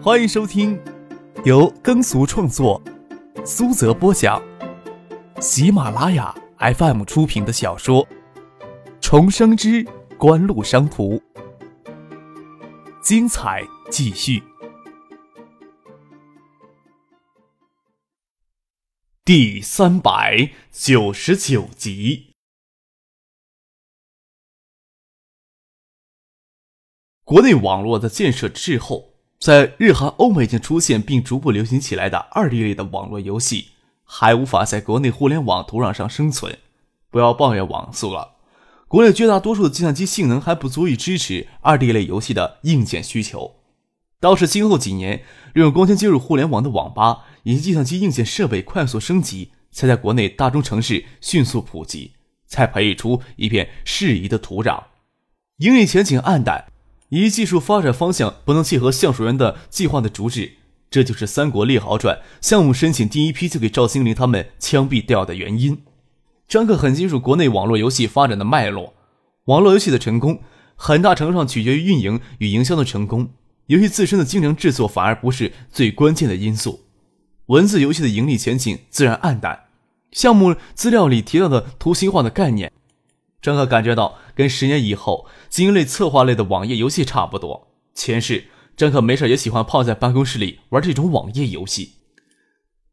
欢迎收听由耕俗创作、苏泽播讲、喜马拉雅 FM 出品的小说《重生之官路商途》，精彩继续，第三百九十九集。国内网络的建设滞后。在日韩欧美已经出现并逐步流行起来的二 D 类的网络游戏，还无法在国内互联网土壤上生存。不要抱怨网速了，国内绝大多数的计算机性能还不足以支持二 D 类游戏的硬件需求。倒是今后几年，利用光纤接入互联网的网吧以及计算机硬件设备快速升级，才在国内大中城市迅速普及，才培育出一片适宜的土壤。盈利前景暗淡。以技术发展方向不能契合橡树园的计划的主旨，这就是《三国列好转》项目申请第一批就给赵兴林他们枪毙掉的原因。张克很清楚国内网络游戏发展的脉络，网络游戏的成功很大程度上取决于运营与营销的成功，游戏自身的精良制作反而不是最关键的因素。文字游戏的盈利前景自然暗淡。项目资料里提到的图形化的概念。张克感觉到，跟十年以后经营类、策划类的网页游戏差不多。前世，张克没事也喜欢泡在办公室里玩这种网页游戏。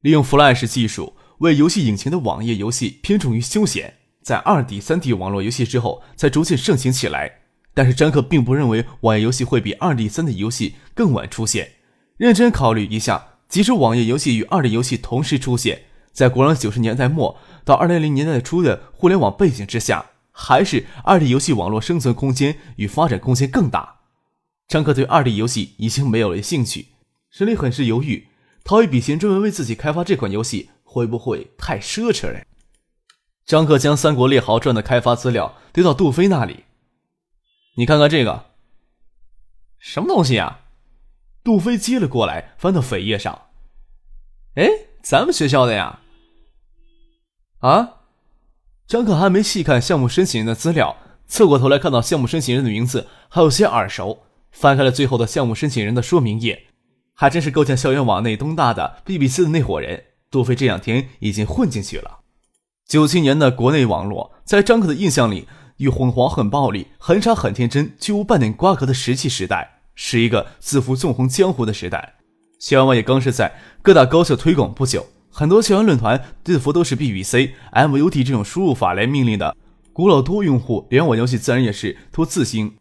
利用 Flash 技术为游戏引擎的网页游戏偏重于休闲，在二 D、三 D 网络游戏之后才逐渐盛行起来。但是张克并不认为网页游戏会比二 D、三 D 游戏更晚出现。认真考虑一下，即使网页游戏与二 D 游戏同时出现在国人九十年代末到二零零年代初的互联网背景之下。还是二 D 游戏网络生存空间与发展空间更大。张克对二 D 游戏已经没有了兴趣，心里很是犹豫。掏一笔钱专门为自己开发这款游戏，会不会太奢侈了？张克将《三国列豪传》的开发资料丢到杜飞那里，你看看这个，什么东西啊？杜飞接了过来，翻到扉页上，哎，咱们学校的呀？啊？张可还没细看项目申请人的资料，侧过头来看到项目申请人的名字还有些耳熟，翻开了最后的项目申请人的说明页，还真是构建校园网内东大的 BBC 的那伙人。杜飞这两天已经混进去了。九七年的国内网络，在张可的印象里，与混黄很暴力、很傻很天真、居无半点瓜葛的石器时代，是一个自负纵横江湖的时代。校园网也刚是在各大高校推广不久。很多校园论坛字符都是 BBC、MUD 这种输入法来命令的，古老多用户联网游戏自然也是多字星。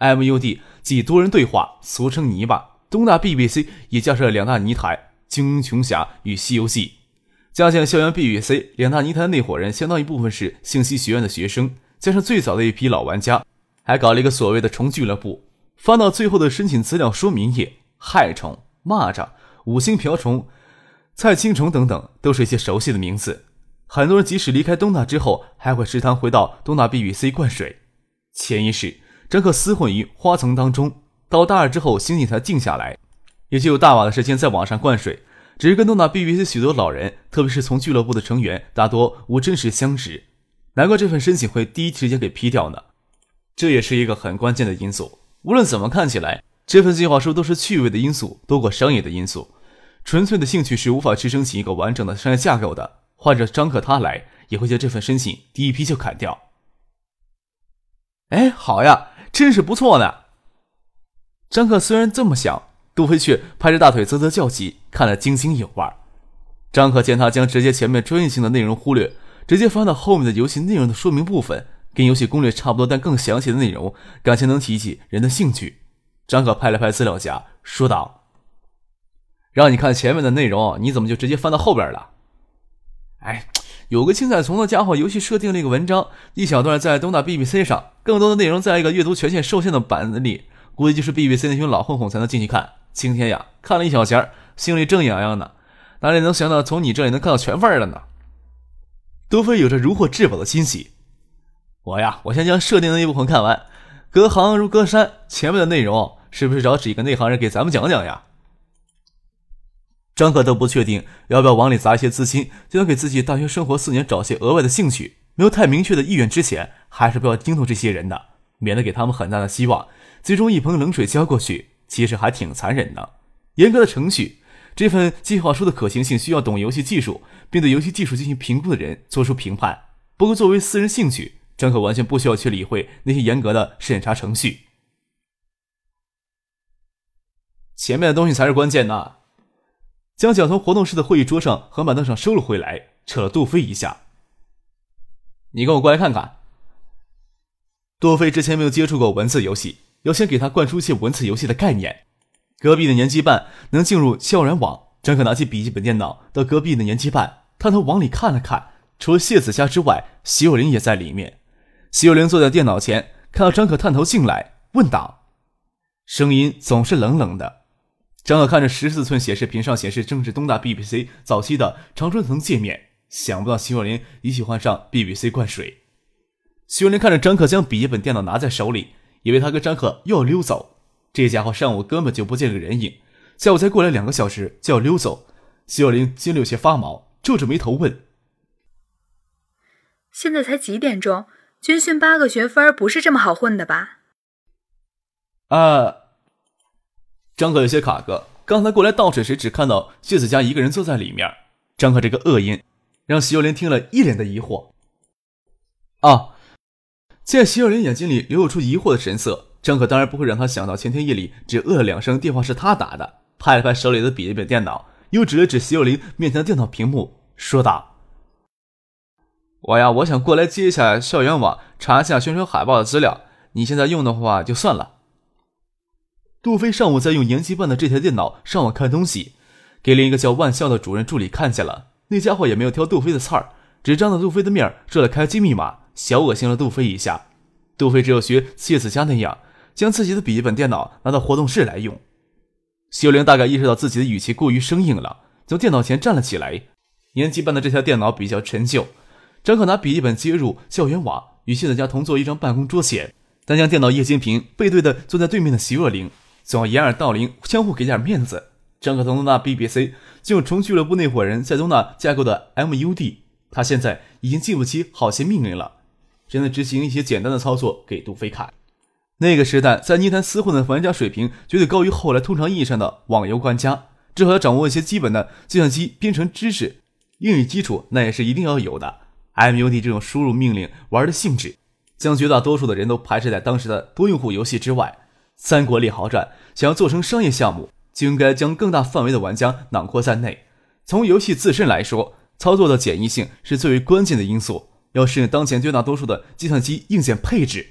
MUD 即多人对话，俗称泥巴。东大 BBC 也架设了两大泥台，《精英琼侠》与《西游记》。加上校园 BBC 两大泥台的那伙人，相当一部分是信息学院的学生，加上最早的一批老玩家，还搞了一个所谓的虫俱乐部。翻到最后的申请资料说明页，害虫、蚂蚱、五星瓢虫。蔡青虫等等，都是一些熟悉的名字。很多人即使离开东大之后，还会时常回到东大 B 与 C 灌水。潜意识张克厮混于花丛当中，到大二之后，心情才静下来，也就有大把的时间在网上灌水。只是跟东大 B 与 C 许多老人，特别是从俱乐部的成员，大多无真实相识。难怪这份申请会第一时间给批掉呢。这也是一个很关键的因素。无论怎么看起来，这份计划书都是趣味的因素多过商业的因素。纯粹的兴趣是无法支撑起一个完整的商业架构的。换着张克他来，也会将这份申请第一批就砍掉。哎，好呀，真是不错呢。张克虽然这么想，杜飞却拍着大腿啧啧叫起，看得津津有味。张克见他将直接前面专业性的内容忽略，直接翻到后面的游戏内容的说明部分，跟游戏攻略差不多但更详细的内容，感情能提起人的兴趣。张克拍了拍资料夹，说道。让你看前面的内容，你怎么就直接翻到后边了？哎，有个青菜丛的家伙，游戏设定了一个文章，一小段在东大 BBC 上，更多的内容在一个阅读权限受限的版子里，估计就是 BBC 那群老混混才能进去看。今天呀，看了一小节心里正痒痒呢，哪里能想到从你这里能看到全份儿了呢？多菲有着如获至宝的欣喜。我呀，我先将设定的那部分看完，隔行如隔山，前面的内容是不是找几个内行人给咱们讲讲呀？张可都不确定要不要往里砸一些资金，就能给自己大学生活四年找些额外的兴趣。没有太明确的意愿之前，还是不要惊动这些人的，免得给他们很大的希望，最终一盆冷水浇过去，其实还挺残忍的。严格的程序。这份计划书的可行性需要懂游戏技术，并对游戏技术进行评估的人做出评判。不过，作为私人兴趣，张可完全不需要去理会那些严格的审查程序。前面的东西才是关键呢。将脚从活动室的会议桌上和板凳上收了回来，扯了杜飞一下：“你跟我过来看看。”杜飞之前没有接触过文字游戏，要先给他灌输一些文字游戏的概念。隔壁的年级办能进入校园网，张可拿起笔记本电脑到隔壁的年级办，探头往里看了看，除了谢子佳之外，席有灵也在里面。席有灵坐在电脑前，看到张可探头进来，问道：“声音总是冷冷的。”张可看着十四寸显示屏上显示正是东大 BBC 早期的长春藤界面，想不到徐若琳已喜欢上 BBC 灌水。徐若琳看着张可将笔记本电脑拿在手里，以为他跟张可又要溜走。这家伙上午根本就不见个人影，下午才过来两个小时就要溜走。徐若琳心里有些发毛，皱着眉头问：“现在才几点钟？军训八个学分不是这么好混的吧？”啊！张可有些卡壳，刚才过来倒水时只看到谢子佳一个人坐在里面。张可这个恶音，让徐有灵听了一脸的疑惑。啊！见徐有灵眼睛里流露出疑惑的神色。张可当然不会让他想到前天夜里只呃了两声，电话是他打的。拍了拍手里的笔记本电脑，又指了指徐有林面前的电脑屏幕，说道：“我呀，我想过来接一下校园网，查一下宣传海报的资料。你现在用的话就算了。”杜飞上午在用研习办的这台电脑上网看东西，给另一个叫万笑的主任助理看见了。那家伙也没有挑杜飞的刺儿，只当着杜飞的面设了开机密码，小恶心了杜飞一下。杜飞只有学谢子佳那样。将自己的笔记本电脑拿到活动室来用，修灵大概意识到自己的语气过于生硬了，从电脑前站了起来。年级办的这台电脑比较陈旧，张可拿笔记本接入校园网，与谢子佳同坐一张办公桌前，但将电脑液晶屏背对的坐在对面的徐若琳，总要掩耳盗铃，相互给点面子。张可从东大 BBC 进入重俱乐部那伙人在东大架构的 MUD，他现在已经记不起好些命令了，只能执行一些简单的操作给杜飞看。那个时代，在泥潭厮混的玩家水平绝对高于后来通常意义上的网游玩家。至少要掌握一些基本的计算机编程知识，英语基础那也是一定要有的。MUD 这种输入命令玩的性质，将绝大多数的人都排斥在当时的多用户游戏之外。三国猎豪传想要做成商业项目，就应该将更大范围的玩家囊括在内。从游戏自身来说，操作的简易性是最为关键的因素，要适应当前绝大多数的计算机硬件配置。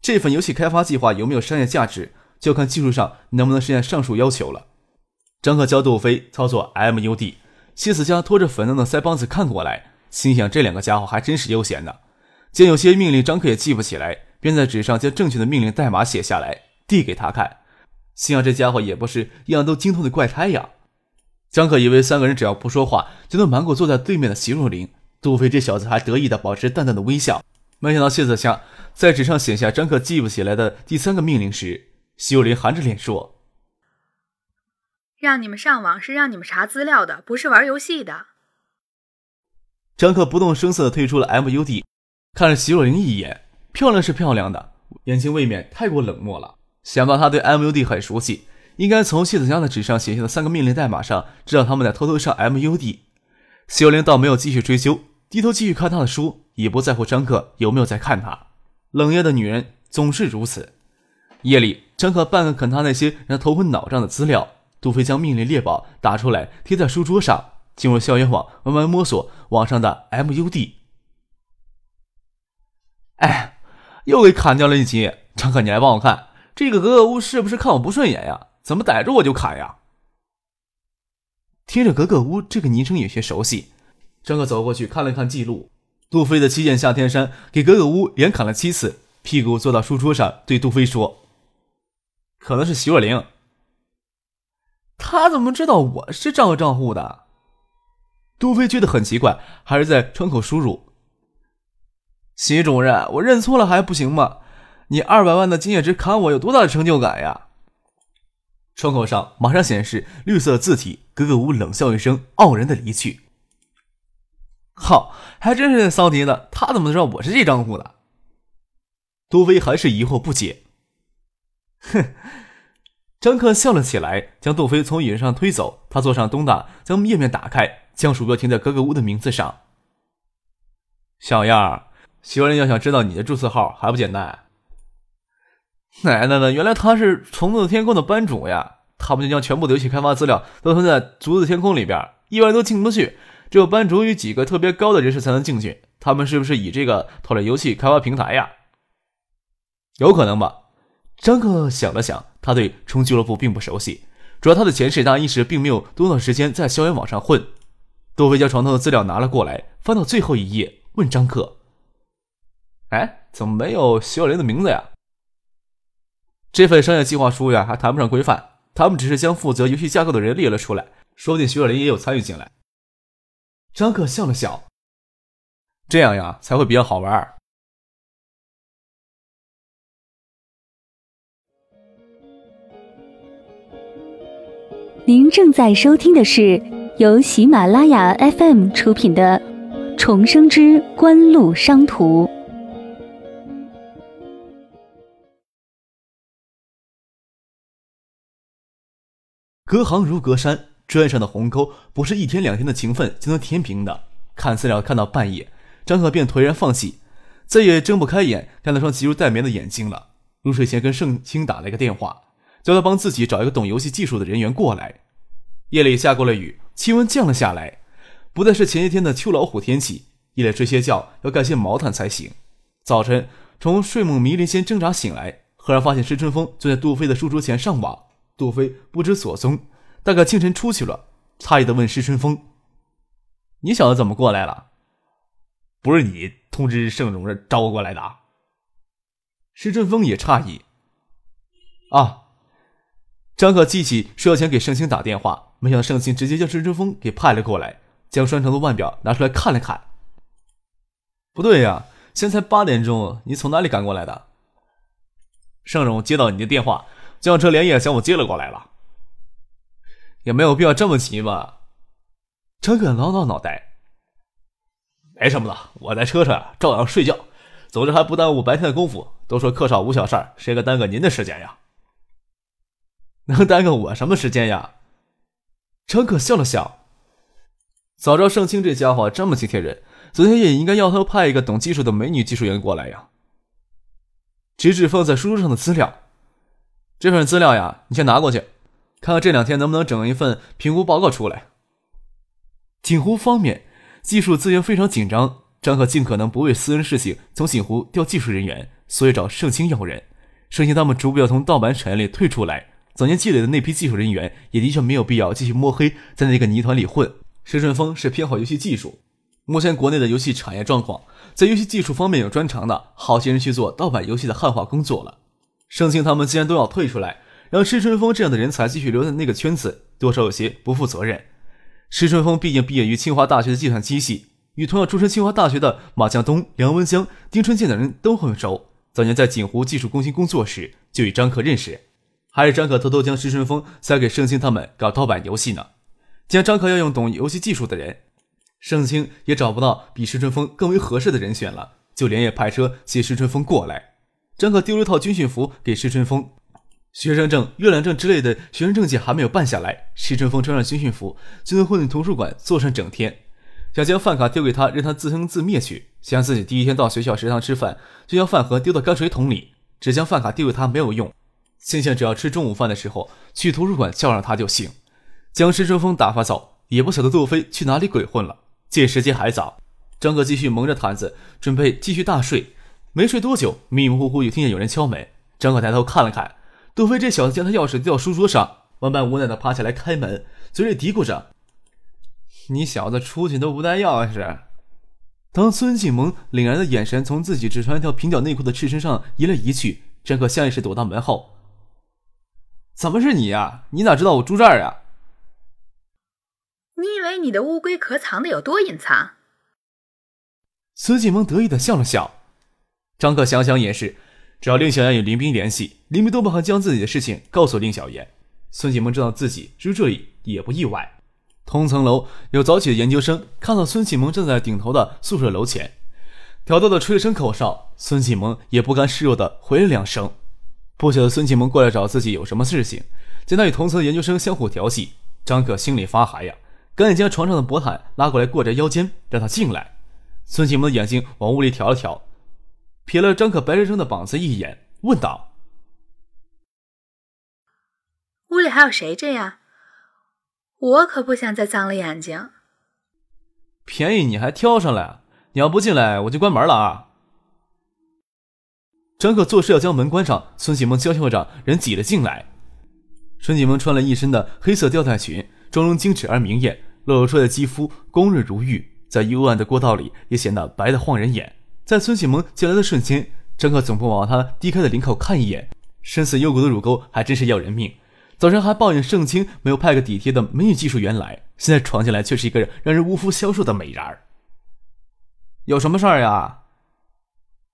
这份游戏开发计划有没有商业价值，就看技术上能不能实现上述要求了。张克教杜飞操作 MUD，谢子佳拖着粉嫩的腮帮子看过来，心想这两个家伙还真是悠闲呢。见有些命令张克也记不起来，便在纸上将正确的命令代码写下来，递给他看。心想这家伙也不是样样都精通的怪胎呀。张可以为三个人只要不说话就能瞒过坐在对面的席若琳，杜飞这小子还得意的保持淡淡的微笑。没想到谢子香在纸上写下张克记不起来的第三个命令时，席若琳含着脸说：“让你们上网是让你们查资料的，不是玩游戏的。”张克不动声色的退出了 MUD，看了席若琳一眼，漂亮是漂亮的，眼睛未免太过冷漠了。想到他对 MUD 很熟悉，应该从谢子江的纸上写下的三个命令代码上知道他们在偷偷上 MUD。徐有林倒没有继续追究，低头继续看他的书，也不在乎张可有没有在看他。冷艳的女人总是如此。夜里，张可半个啃他那些让头昏脑胀的资料。杜飞将命令列表打出来，贴在书桌上，进入校园网，慢慢摸索网上的 MUD。哎，又给砍掉了一级。张可，你来帮我看，这个格格巫是不是看我不顺眼呀？怎么逮着我就砍呀？听着格格巫这个昵称有些熟悉，张可走过去看了看记录。杜飞的七剑下天山给格格巫连砍了七次，屁股坐到书桌上，对杜飞说：“可能是徐若灵。”他怎么知道我是这个账户的？杜飞觉得很奇怪，还是在窗口输入：“徐主任，我认错了还不行吗？你二百万的经验值砍我，有多大的成就感呀？”窗口上马上显示绿色字体，格格巫冷笑一声，傲然的离去。靠，还真是骚迪的，他怎么知道我是这账户的？杜飞还是疑惑不解。哼，张克笑了起来，将杜飞从椅子上推走。他坐上东大，将页面打开，将鼠标停在格格巫的名字上。小样儿，媳妇人要想知道你的注册号还不简单？奶奶的，原来他是虫子天空的班主呀！他们就将全部的游戏开发资料都存在竹子天空里边，一般人都进不去，只有班主与几个特别高的人士才能进去。他们是不是以这个偷了游戏开发平台呀？有可能吧。张克想了想，他对虫俱乐部并不熟悉，主要他的前世大一时并没有多少时间在校园网上混。杜飞将床头的资料拿了过来，翻到最后一页，问张克：“哎，怎么没有徐小林的名字呀？”这份商业计划书呀，还谈不上规范。他们只是将负责游戏架构的人列了出来，说不定徐若琳也有参与进来。张克笑了笑，这样呀，才会比较好玩。您正在收听的是由喜马拉雅 FM 出品的《重生之官路商途》。隔行如隔山，砖上的鸿沟不是一天两天的勤奋就能填平的。看资料看到半夜，张可便颓然放弃，再也睁不开眼看那双急如待眠的眼睛了。入睡前跟盛清打了一个电话，叫他帮自己找一个懂游戏技术的人员过来。夜里下过了雨，气温降了下来，不再是前些天的秋老虎天气。夜里睡些觉要盖些毛毯才行。早晨从睡梦迷离间挣扎醒来，赫然发现石春风坐在杜飞的书桌前上网。杜飞不知所踪，大概清晨出去了。诧异的问石春风：“你小子怎么过来了？不是你通知盛荣找我过来的？”石春风也诧异。啊！张可记起说要前给盛清打电话，没想到盛清直接将石春风给派了过来，将拴成的腕表拿出来看了看。不对呀，现在才八点钟，你从哪里赶过来的？盛荣接到你的电话。轿车连夜将我接了过来了，也没有必要这么急吧？陈可挠挠脑袋，没什么的，我在车上照样睡觉，总之还不耽误白天的功夫。都说客少无小事儿，谁敢耽搁您的时间呀？能耽搁我什么时间呀？陈可笑了笑，早知道盛清这家伙这么体贴人，昨天也应该要他派一个懂技术的美女技术员过来呀。直指放在书桌上的资料。这份资料呀，你先拿过去，看看这两天能不能整一份评估报告出来。锦湖方面技术资源非常紧张，张可尽可能不为私人事情从锦湖调技术人员，所以找盛清要人。盛清他们逐步要从盗版产业里退出来，早年积累的那批技术人员也的确没有必要继续摸黑在那个泥团里混。石顺峰是偏好游戏技术，目前国内的游戏产业状况，在游戏技术方面有专长的好些人去做盗版游戏的汉化工作了。盛清他们既然都要退出来，让施春风这样的人才继续留在那个圈子，多少有些不负责任。施春风毕竟毕业于清华大学的计算机系，与同样出身清华大学的马向东、梁文江、丁春健等人都很熟。早年在锦湖技术中心工作时就与张可认识，还是张可偷偷将施春风塞给盛清他们搞盗版游戏呢。既然张可要用懂游戏技术的人，盛清也找不到比施春风更为合适的人选了，就连夜派车接施春风过来。张可丢了一套军训服给施春风，学生证、阅览证之类的学生证件还没有办下来。施春风穿上军训服，就能混进图书馆坐上整天。想将饭卡丢给他，让他自生自灭去。想自己第一天到学校食堂吃饭，就将饭盒丢到泔水桶里。只将饭卡丢给他没有用，心想只要吃中午饭的时候去图书馆叫上他就行。将施春风打发走，也不晓得杜飞去哪里鬼混了。见时间还早，张可继续蒙着毯子，准备继续大睡。没睡多久，迷迷糊糊就听见有人敲门。张可抬头看了看，杜飞这小子将他钥匙掉书桌上，万般无奈的爬起来开门，嘴里嘀咕着：“你小子出去都不带钥匙。”当孙继萌凛然的眼神从自己只穿一条平角内裤的赤身上移来移去，张可下意识躲到门后：“怎么是你呀？你咋知道我住这儿呀？”你以为你的乌龟壳藏的有多隐藏？孙继萌得意的笑了笑。张克想想也是，只要令小妍与林斌联系，林斌都不会将自己的事情告诉令小妍。孙启萌知道自己住这里也不意外。同层楼有早起的研究生看到孙启萌站在顶头的宿舍楼前，挑逗的吹了声口哨，孙启萌也不甘示弱的回了两声。不晓得孙启萌过来找自己有什么事情，见他与同层的研究生相互调戏，张可心里发寒呀，赶紧将床上的薄毯拉过来过着腰间，让他进来。孙启蒙的眼睛往屋里瞟了瞟，瞥了张可白生生的膀子一眼，问道：“屋里还有谁这样？我可不想再脏了眼睛。”便宜你还挑上来？你要不进来，我就关门了啊！张可做势要将门关上，孙启蒙娇笑着人挤了进来。孙启蒙穿了一身的黑色吊带裙，妆容精致而明艳，露出的肌肤光润如玉。在幽暗的过道里，也显得白得晃人眼。在孙启蒙进来的瞬间，张克总不往他低开的领口看一眼，深似幽谷的乳沟还真是要人命。早上还抱怨盛清没有派个体贴的美女技术员来，现在闯进来却是一个让人无福消受的美人儿。有什么事儿呀？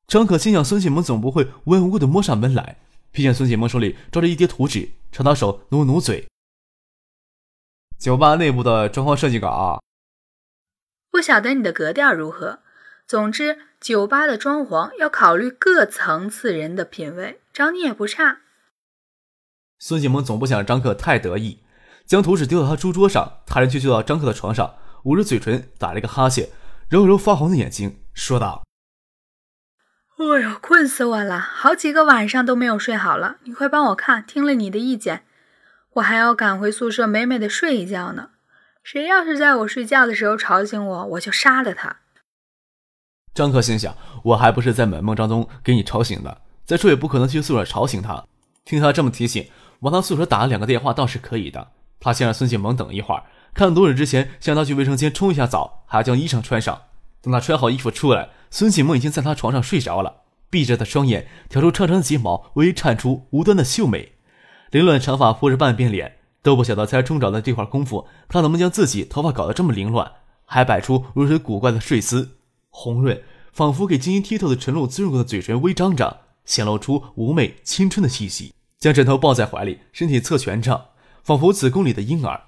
张可心想，孙启蒙总不会无缘无故的摸上门来。瞥见孙启蒙手里抓着一叠图纸，朝他手努努嘴。酒吧内部的装潢设计稿。不晓得你的格调如何？总之，酒吧的装潢要考虑各层次人的品味，找你也不差。孙启萌总不想张克太得意，将图纸丢到他书桌上，他人却坐到张克的床上，捂着嘴唇打了一个哈欠，揉揉发红的眼睛，说道：“哎呦，困死我了，好几个晚上都没有睡好了。你快帮我看，听了你的意见，我还要赶回宿舍美美的睡一觉呢。”谁要是在我睡觉的时候吵醒我，我就杀了他。张克心想，我还不是在美梦当中给你吵醒的，再说也不可能去宿舍吵醒他。听他这么提醒，往他宿舍打了两个电话倒是可以的。他先让孙启蒙等一会儿，看多日之前先让他去卫生间冲一下澡，还要将衣裳穿上。等他穿好衣服出来，孙启蒙已经在他床上睡着了，闭着的双眼挑出长长的睫毛，微微颤出无端的秀美，凌乱长发铺着半边脸。都不晓得才冲澡的这会儿功夫，他怎么将自己头发搞得这么凌乱，还摆出如此古怪的睡姿，红润仿佛给晶莹剔透的晨露滋润过的嘴唇微张着，显露出妩媚青春的气息。将枕头抱在怀里，身体侧蜷着，仿佛子宫里的婴儿。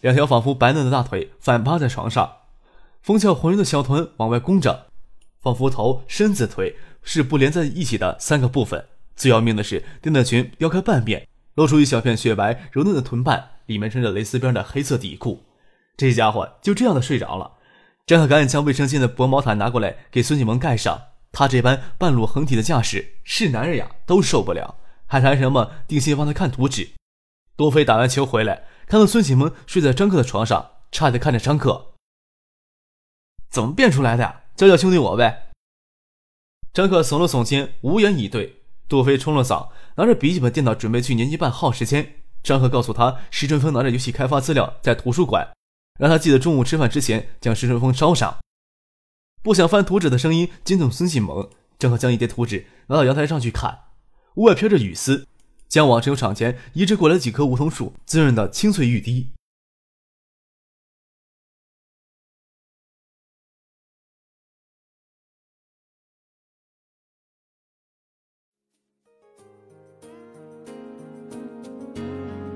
两条仿佛白嫩的大腿反趴在床上，丰翘浑圆的小臀往外弓着，仿佛头、身子、腿是不连在一起的三个部分。最要命的是，丁的裙撩开半边。露出一小片雪白柔嫩的臀瓣，里面穿着蕾丝边的黑色底裤。这家伙就这样的睡着了。张可赶紧将卫生间的薄毛毯拿过来给孙启蒙盖上。他这般半裸横体的架势，是男人呀都受不了，还谈什么定心帮他看图纸？多飞打完球回来，看到孙启蒙睡在张克的床上，诧异看着张克：“怎么变出来的呀？教教兄弟我呗。”张克耸了耸肩，无言以对。杜飞冲了澡，拿着笔记本电脑准备去年级办耗时间。张赫告诉他，石春峰拿着游戏开发资料在图书馆，让他记得中午吃饭之前将石春风烧上。不想翻图纸的声音惊动孙启蒙，正好将一叠图纸拿到阳台上去看。屋外飘着雨丝，将往城场前移植过来几棵梧桐树滋润的清脆欲滴。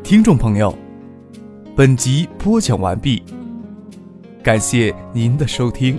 听众朋友，本集播讲完毕，感谢您的收听。